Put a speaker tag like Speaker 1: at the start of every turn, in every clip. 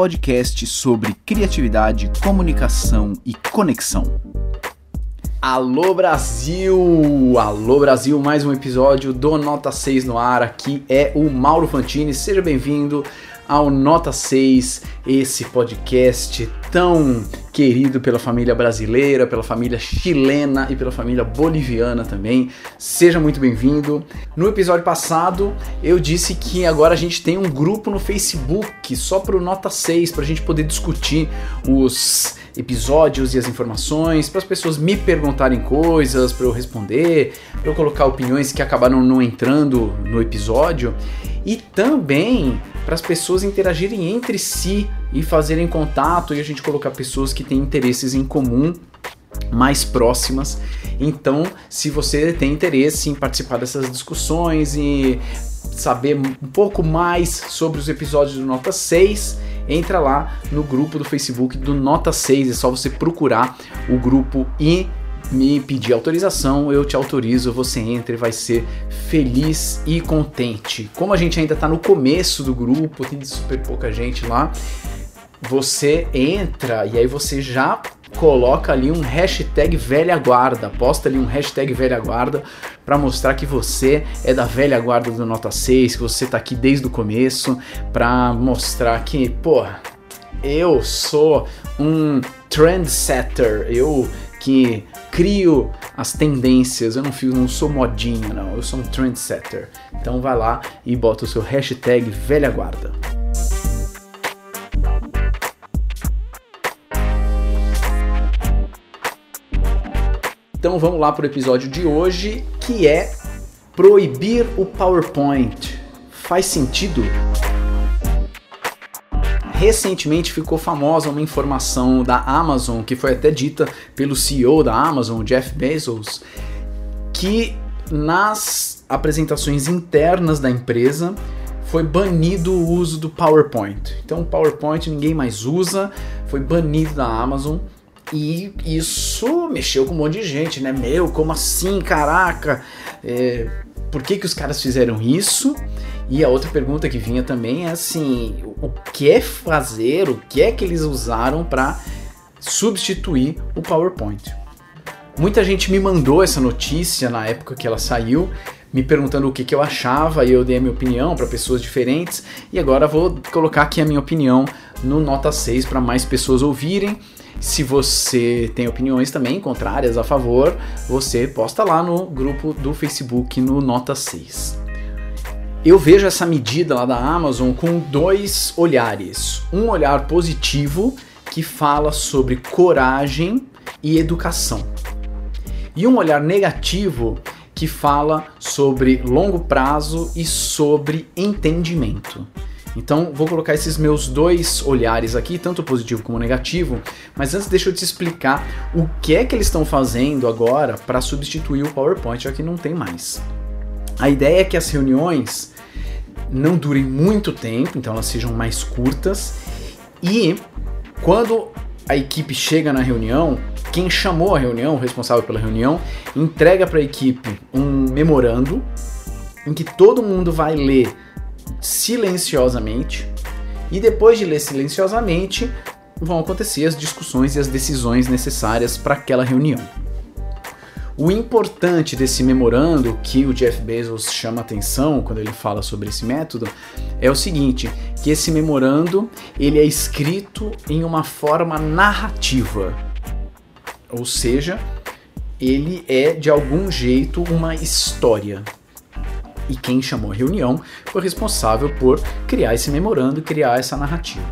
Speaker 1: podcast sobre criatividade, comunicação e conexão. Alô Brasil! Alô Brasil, mais um episódio do Nota 6 no ar. Aqui é o Mauro Fantini. Seja bem-vindo ao Nota 6, esse podcast tão querido pela família brasileira, pela família chilena e pela família boliviana também. Seja muito bem-vindo. No episódio passado, eu disse que agora a gente tem um grupo no Facebook só para o Nota 6 para a gente poder discutir os episódios e as informações, para as pessoas me perguntarem coisas, para eu responder, para eu colocar opiniões que acabaram não entrando no episódio e também para as pessoas interagirem entre si e fazerem contato e a gente colocar pessoas que têm interesses em comum mais próximas. Então, se você tem interesse em participar dessas discussões e saber um pouco mais sobre os episódios do Nota 6, entra lá no grupo do Facebook do Nota 6, é só você procurar o grupo e me pedir autorização, eu te autorizo, você entra e vai ser feliz e contente. Como a gente ainda está no começo do grupo, tem super pouca gente lá, você entra e aí você já coloca ali um hashtag velha guarda, posta ali um hashtag velha guarda para mostrar que você é da velha guarda do Nota 6, que você tá aqui desde o começo, para mostrar que, pô, eu sou um trendsetter, eu que crio as tendências, eu não, fico, não sou modinha, não, eu sou um trendsetter. Então vai lá e bota o seu hashtag velha guarda. Então vamos lá para o episódio de hoje, que é proibir o PowerPoint. Faz sentido? Recentemente ficou famosa uma informação da Amazon, que foi até dita pelo CEO da Amazon, Jeff Bezos, que nas apresentações internas da empresa foi banido o uso do PowerPoint. Então, o PowerPoint ninguém mais usa, foi banido da Amazon e isso mexeu com um monte de gente, né? Meu, como assim? Caraca! É, por que, que os caras fizeram isso? E a outra pergunta que vinha também é assim: o que é fazer, o que é que eles usaram para substituir o PowerPoint? Muita gente me mandou essa notícia na época que ela saiu, me perguntando o que, que eu achava, e eu dei a minha opinião para pessoas diferentes, e agora vou colocar aqui a minha opinião no Nota 6 para mais pessoas ouvirem. Se você tem opiniões também contrárias a favor, você posta lá no grupo do Facebook no Nota 6. Eu vejo essa medida lá da Amazon com dois olhares. Um olhar positivo que fala sobre coragem e educação. E um olhar negativo que fala sobre longo prazo e sobre entendimento. Então, vou colocar esses meus dois olhares aqui, tanto positivo como negativo, mas antes deixa eu te explicar o que é que eles estão fazendo agora para substituir o PowerPoint, já que não tem mais. A ideia é que as reuniões não durem muito tempo, então elas sejam mais curtas e quando a equipe chega na reunião, quem chamou a reunião, o responsável pela reunião, entrega para a equipe um memorando em que todo mundo vai ler silenciosamente e depois de ler silenciosamente vão acontecer as discussões e as decisões necessárias para aquela reunião. O importante desse memorando que o Jeff Bezos chama atenção quando ele fala sobre esse método é o seguinte, que esse memorando ele é escrito em uma forma narrativa, ou seja, ele é de algum jeito uma história e quem chamou a reunião foi responsável por criar esse memorando, criar essa narrativa.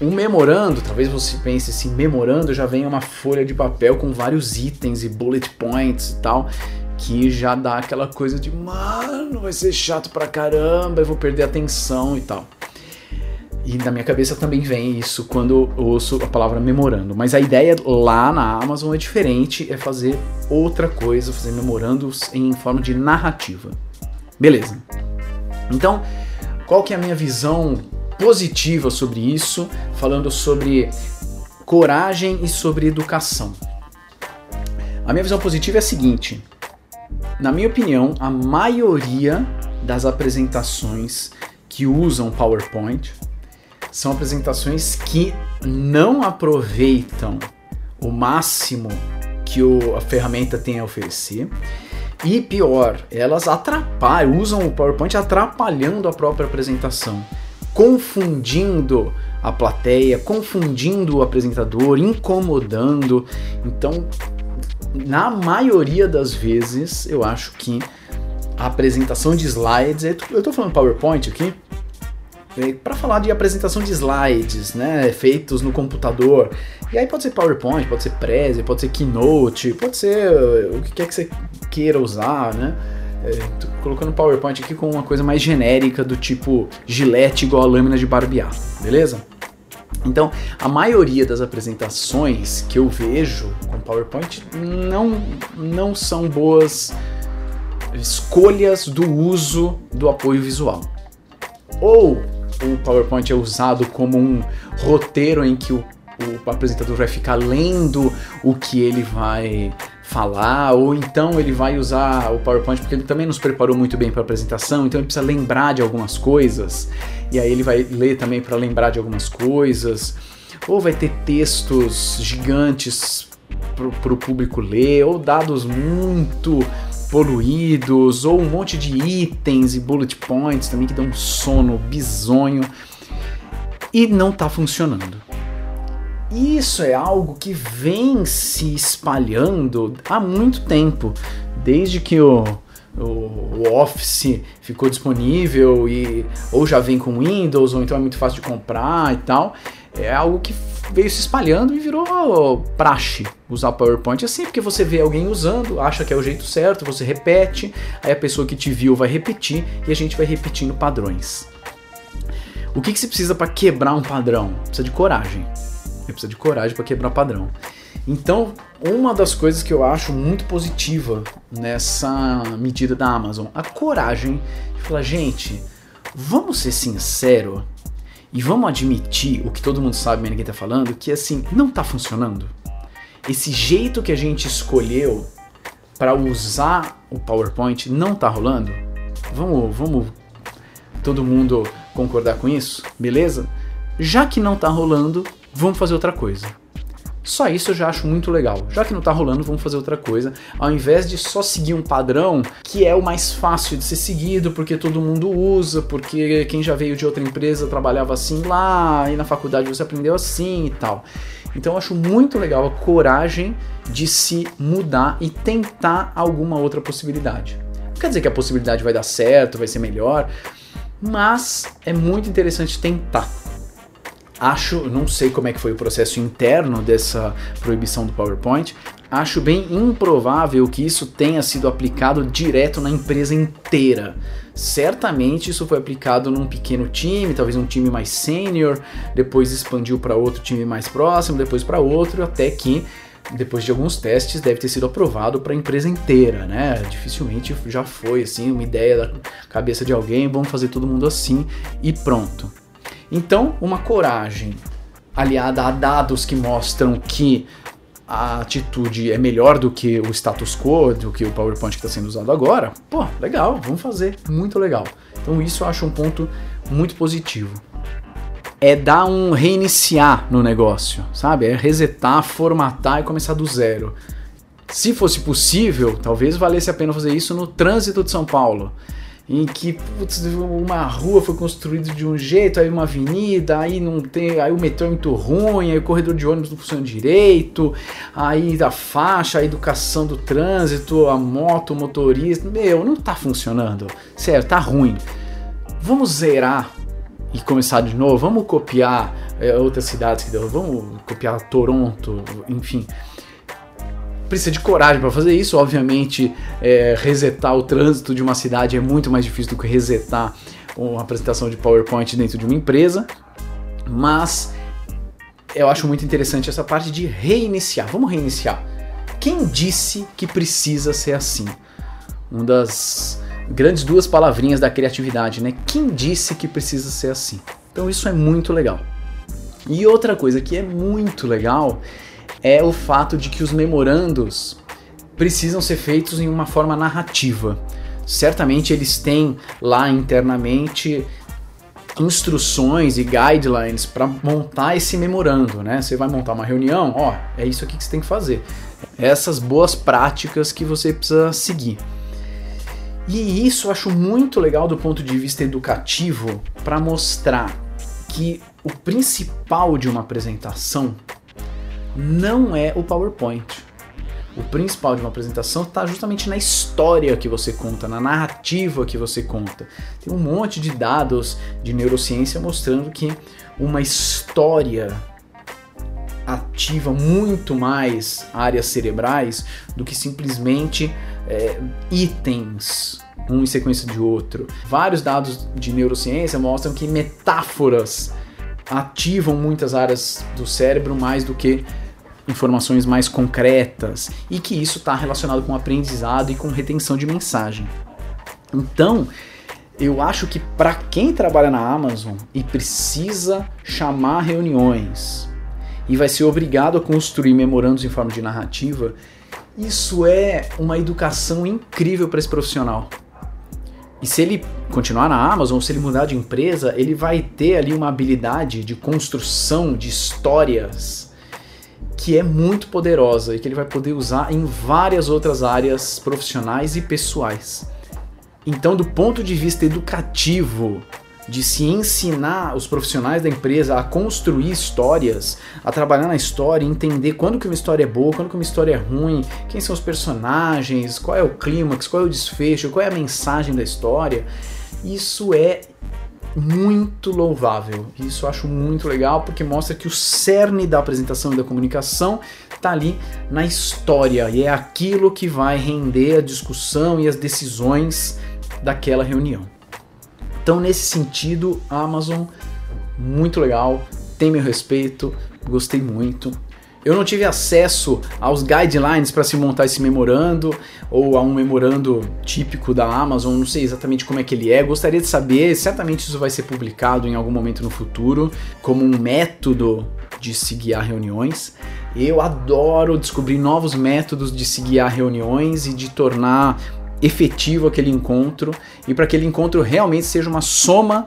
Speaker 1: Um memorando, talvez você pense assim, memorando já vem uma folha de papel com vários itens e bullet points e tal, que já dá aquela coisa de, mano, vai ser chato pra caramba, eu vou perder a atenção e tal. E na minha cabeça também vem isso quando eu ouço a palavra memorando. Mas a ideia lá na Amazon é diferente, é fazer outra coisa, fazer memorandos em forma de narrativa. Beleza. Então, qual que é a minha visão positiva sobre isso, falando sobre coragem e sobre educação? A minha visão positiva é a seguinte: na minha opinião, a maioria das apresentações que usam PowerPoint são apresentações que não aproveitam o máximo que o, a ferramenta tem a oferecer. E pior, elas atrapalham, usam o PowerPoint atrapalhando a própria apresentação, confundindo a plateia, confundindo o apresentador, incomodando. Então, na maioria das vezes, eu acho que a apresentação de slides, eu estou falando PowerPoint aqui, para falar de apresentação de slides, né, feitos no computador. E aí pode ser PowerPoint, pode ser Prezi, pode ser Keynote, pode ser o que quer que você queira usar, né? É, tô colocando PowerPoint aqui com uma coisa mais genérica do tipo gilete igual a lâmina de barbear, beleza? Então, a maioria das apresentações que eu vejo com PowerPoint não, não são boas escolhas do uso do apoio visual. Ou o PowerPoint é usado como um roteiro em que o, o apresentador vai ficar lendo o que ele vai falar, ou então ele vai usar o PowerPoint porque ele também nos preparou muito bem para a apresentação, então ele precisa lembrar de algumas coisas, e aí ele vai ler também para lembrar de algumas coisas, ou vai ter textos gigantes para o público ler, ou dados muito poluídos, ou um monte de itens e bullet points também que dão um sono bizonho e não está funcionando. Isso é algo que vem se espalhando há muito tempo, desde que o, o, Office ficou disponível e ou já vem com Windows ou então é muito fácil de comprar e tal. É algo que veio se espalhando e virou praxe usar PowerPoint assim, porque você vê alguém usando, acha que é o jeito certo, você repete, aí a pessoa que te viu vai repetir e a gente vai repetindo padrões. O que, que se precisa para quebrar um padrão? Precisa de coragem. Precisa de coragem para quebrar padrão. Então, uma das coisas que eu acho muito positiva nessa medida da Amazon, a coragem de falar, gente, vamos ser sinceros e vamos admitir o que todo mundo sabe, ninguém tá falando, que assim, não tá funcionando. Esse jeito que a gente escolheu para usar o PowerPoint não tá rolando. Vamos, vamos todo mundo concordar com isso, beleza? Já que não tá rolando, vamos fazer outra coisa. Só isso eu já acho muito legal. Já que não tá rolando, vamos fazer outra coisa. Ao invés de só seguir um padrão que é o mais fácil de ser seguido, porque todo mundo usa, porque quem já veio de outra empresa trabalhava assim lá, e na faculdade você aprendeu assim e tal. Então eu acho muito legal a coragem de se mudar e tentar alguma outra possibilidade. Não quer dizer que a possibilidade vai dar certo, vai ser melhor, mas é muito interessante tentar. Acho, não sei como é que foi o processo interno dessa proibição do PowerPoint. Acho bem improvável que isso tenha sido aplicado direto na empresa inteira. Certamente isso foi aplicado num pequeno time, talvez um time mais sênior, depois expandiu para outro time mais próximo, depois para outro, até que depois de alguns testes deve ter sido aprovado para a empresa inteira, né? Dificilmente já foi assim uma ideia da cabeça de alguém, vamos fazer todo mundo assim e pronto. Então, uma coragem aliada a dados que mostram que a atitude é melhor do que o status quo, do que o PowerPoint que está sendo usado agora, pô, legal, vamos fazer, muito legal. Então isso eu acho um ponto muito positivo. É dar um reiniciar no negócio, sabe? É resetar, formatar e começar do zero. Se fosse possível, talvez valesse a pena fazer isso no trânsito de São Paulo em que putz, uma rua foi construída de um jeito, aí uma avenida, aí não tem, aí o metrô é muito ruim, aí o corredor de ônibus não funciona direito, aí a faixa, a educação do trânsito, a moto, o motorista, meu, não tá funcionando. Sério, tá ruim. Vamos zerar e começar de novo, vamos copiar é, outras cidades que deu, vamos copiar Toronto, enfim precisa de coragem para fazer isso. Obviamente, é, resetar o trânsito de uma cidade é muito mais difícil do que resetar uma apresentação de PowerPoint dentro de uma empresa, mas eu acho muito interessante essa parte de reiniciar. Vamos reiniciar. Quem disse que precisa ser assim? Uma das grandes duas palavrinhas da criatividade, né? Quem disse que precisa ser assim? Então isso é muito legal. E outra coisa que é muito legal é o fato de que os memorandos precisam ser feitos em uma forma narrativa. Certamente eles têm lá internamente instruções e guidelines para montar esse memorando, né? Você vai montar uma reunião, ó, é isso aqui que você tem que fazer. Essas boas práticas que você precisa seguir. E isso eu acho muito legal do ponto de vista educativo para mostrar que o principal de uma apresentação não é o PowerPoint. O principal de uma apresentação está justamente na história que você conta, na narrativa que você conta. Tem um monte de dados de neurociência mostrando que uma história ativa muito mais áreas cerebrais do que simplesmente é, itens um em sequência de outro. Vários dados de neurociência mostram que metáforas ativam muitas áreas do cérebro mais do que informações mais concretas e que isso está relacionado com aprendizado e com retenção de mensagem. Então, eu acho que para quem trabalha na Amazon e precisa chamar reuniões e vai ser obrigado a construir memorandos em forma de narrativa, isso é uma educação incrível para esse profissional. E se ele continuar na Amazon, se ele mudar de empresa, ele vai ter ali uma habilidade de construção de histórias que é muito poderosa e que ele vai poder usar em várias outras áreas profissionais e pessoais. Então, do ponto de vista educativo, de se ensinar os profissionais da empresa a construir histórias, a trabalhar na história, entender quando que uma história é boa, quando que uma história é ruim, quem são os personagens, qual é o clímax, qual é o desfecho, qual é a mensagem da história, isso é muito louvável. Isso eu acho muito legal porque mostra que o cerne da apresentação e da comunicação está ali na história e é aquilo que vai render a discussão e as decisões daquela reunião. Então, nesse sentido, Amazon muito legal, tem meu respeito, gostei muito. Eu não tive acesso aos guidelines para se montar esse memorando ou a um memorando típico da Amazon, não sei exatamente como é que ele é. Gostaria de saber, certamente isso vai ser publicado em algum momento no futuro como um método de se guiar reuniões. Eu adoro descobrir novos métodos de se guiar reuniões e de tornar efetivo aquele encontro e para que aquele encontro realmente seja uma soma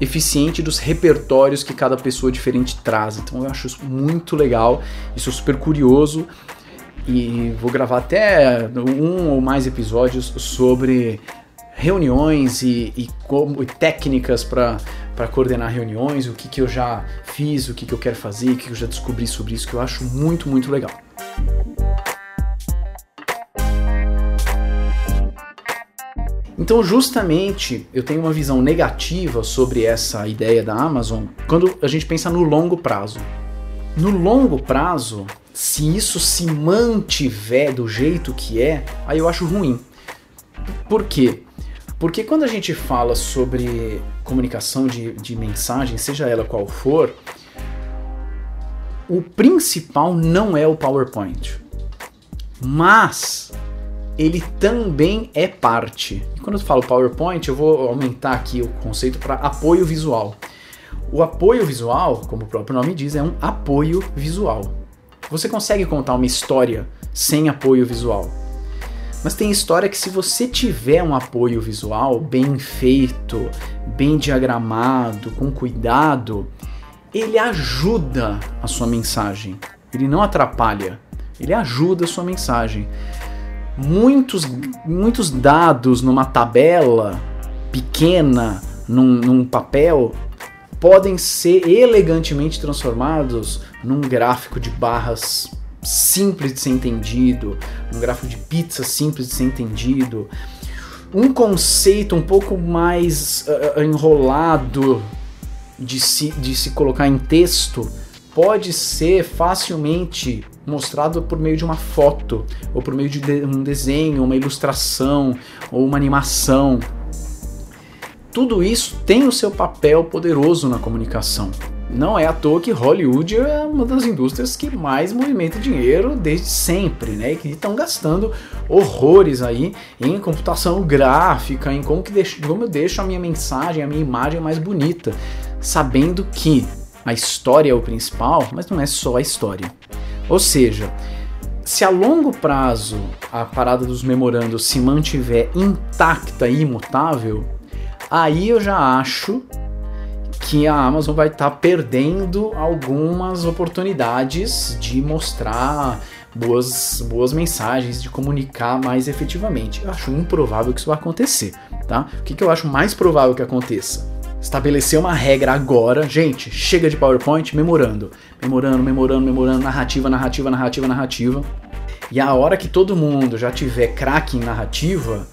Speaker 1: eficiente dos repertórios que cada pessoa diferente traz. Então eu acho isso muito legal, isso super curioso e vou gravar até um ou mais episódios sobre reuniões e, e, como, e técnicas para coordenar reuniões, o que, que eu já fiz, o que, que eu quero fazer, o que eu já descobri sobre isso, que eu acho muito, muito legal. Então, justamente, eu tenho uma visão negativa sobre essa ideia da Amazon quando a gente pensa no longo prazo. No longo prazo, se isso se mantiver do jeito que é, aí eu acho ruim. Por quê? Porque quando a gente fala sobre comunicação de, de mensagem, seja ela qual for, o principal não é o PowerPoint. Mas ele também é parte. E quando eu falo PowerPoint, eu vou aumentar aqui o conceito para apoio visual. O apoio visual, como o próprio nome diz, é um apoio visual. Você consegue contar uma história sem apoio visual. Mas tem história que se você tiver um apoio visual bem feito, bem diagramado, com cuidado, ele ajuda a sua mensagem. Ele não atrapalha, ele ajuda a sua mensagem muitos, muitos dados numa tabela pequena, num, num papel, podem ser elegantemente transformados num gráfico de barras simples de ser entendido, um gráfico de pizza simples de ser entendido, um conceito um pouco mais uh, enrolado de se, de se colocar em texto pode ser facilmente mostrado por meio de uma foto, ou por meio de um desenho, uma ilustração, ou uma animação. Tudo isso tem o seu papel poderoso na comunicação. Não é à toa que Hollywood é uma das indústrias que mais movimenta dinheiro desde sempre, né? E que estão gastando horrores aí em computação gráfica, em como, que deixo, como eu deixo a minha mensagem, a minha imagem mais bonita, sabendo que a história é o principal, mas não é só a história. Ou seja, se a longo prazo a parada dos memorandos se mantiver intacta e imutável, aí eu já acho que a Amazon vai estar tá perdendo algumas oportunidades de mostrar boas, boas mensagens, de comunicar mais efetivamente. Eu acho improvável que isso vá acontecer, tá? O que, que eu acho mais provável que aconteça? Estabelecer uma regra agora, gente, chega de PowerPoint, memorando, memorando, memorando, memorando, narrativa, narrativa, narrativa, narrativa. E a hora que todo mundo já tiver craque em narrativa,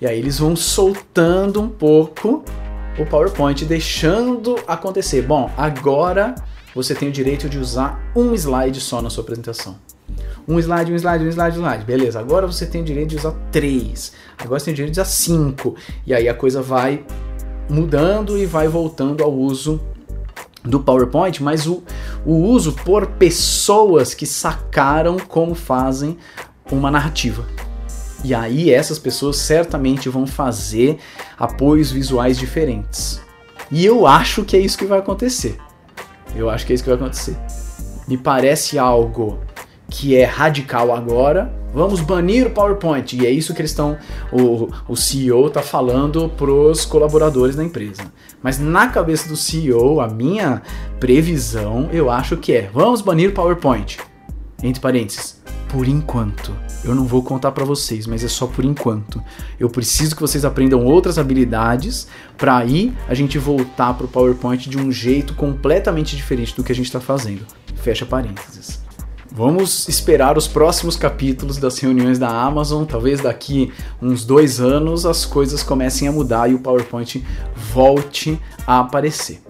Speaker 1: e aí eles vão soltando um pouco o PowerPoint, deixando acontecer. Bom, agora você tem o direito de usar um slide só na sua apresentação. Um slide, um slide, um slide, um slide. Beleza, agora você tem o direito de usar três. Agora você tem o direito de usar cinco. E aí a coisa vai mudando e vai voltando ao uso do PowerPoint, mas o, o uso por pessoas que sacaram como fazem uma narrativa. E aí essas pessoas certamente vão fazer apoios visuais diferentes. E eu acho que é isso que vai acontecer. Eu acho que é isso que vai acontecer. Me parece algo que é radical agora. Vamos banir o PowerPoint. E é isso que eles estão. O, o CEO está falando pros colaboradores da empresa. Mas na cabeça do CEO, a minha previsão, eu acho que é: vamos banir o PowerPoint. Entre parênteses, por enquanto. Eu não vou contar para vocês, mas é só por enquanto. Eu preciso que vocês aprendam outras habilidades para aí a gente voltar pro PowerPoint de um jeito completamente diferente do que a gente está fazendo. Fecha parênteses. Vamos esperar os próximos capítulos das reuniões da Amazon. Talvez daqui uns dois anos as coisas comecem a mudar e o PowerPoint volte a aparecer.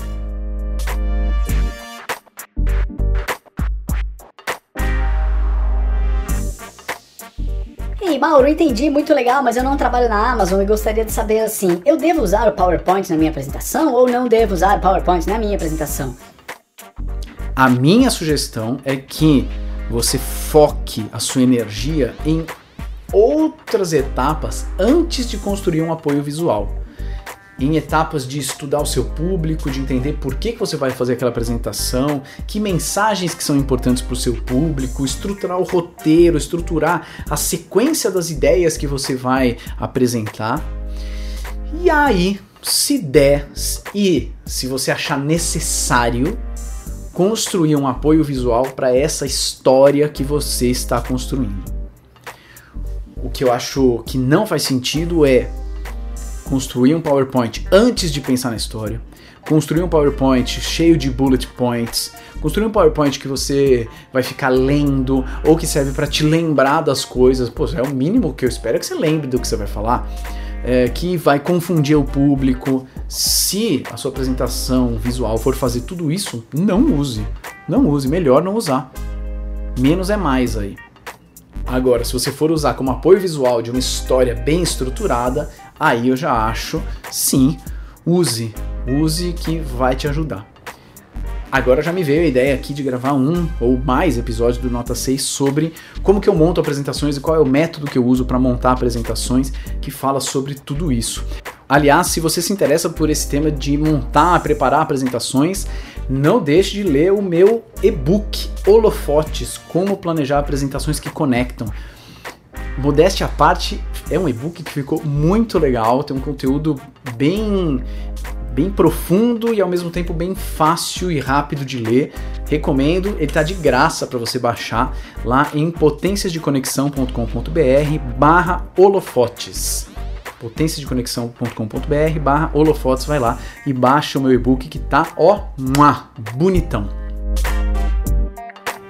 Speaker 2: Ei, Mauro, entendi, muito legal, mas eu não trabalho na Amazon e gostaria de saber assim: eu devo usar o PowerPoint na minha apresentação ou não devo usar o PowerPoint na minha apresentação?
Speaker 1: A minha sugestão é que você foque a sua energia em outras etapas antes de construir um apoio visual. Em etapas de estudar o seu público, de entender por que, que você vai fazer aquela apresentação, que mensagens que são importantes para o seu público, estruturar o roteiro, estruturar a sequência das ideias que você vai apresentar. E aí, se der e se você achar necessário, construir um apoio visual para essa história que você está construindo. O que eu acho que não faz sentido é construir um PowerPoint antes de pensar na história, construir um PowerPoint cheio de bullet points, construir um PowerPoint que você vai ficar lendo ou que serve para te lembrar das coisas. Pô, é o mínimo que eu espero que você lembre do que você vai falar é, que vai confundir o público. Se a sua apresentação visual for fazer tudo isso, não use. Não use, melhor não usar. Menos é mais aí. Agora, se você for usar como apoio visual de uma história bem estruturada, aí eu já acho, sim, use. Use que vai te ajudar. Agora já me veio a ideia aqui de gravar um ou mais episódios do Nota 6 sobre como que eu monto apresentações e qual é o método que eu uso para montar apresentações que fala sobre tudo isso. Aliás, se você se interessa por esse tema de montar, preparar apresentações, não deixe de ler o meu e-book Holofotes, como planejar apresentações que conectam. Modéstia à parte, é um e-book que ficou muito legal, tem um conteúdo bem bem profundo e ao mesmo tempo bem fácil e rápido de ler. Recomendo, ele está de graça para você baixar lá em potenciasdeconexão.com.br barra holofotes potenciasdeconexão.com.br barra holofotes, vai lá e baixa o meu e-book que tá, ó, bonitão.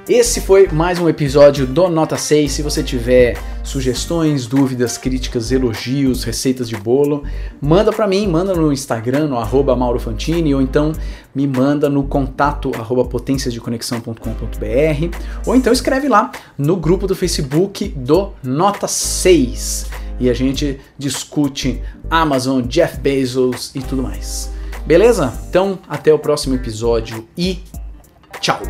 Speaker 1: Esse foi mais um episódio do Nota 6. Se você tiver sugestões, dúvidas, críticas, elogios, receitas de bolo, manda para mim, manda no Instagram, no arroba maurofantini, ou então me manda no contato arroba potenciasdeconexão.com.br, ou então escreve lá no grupo do Facebook do Nota 6 e a gente discute Amazon, Jeff Bezos e tudo mais. Beleza? Então, até o próximo episódio e tchau!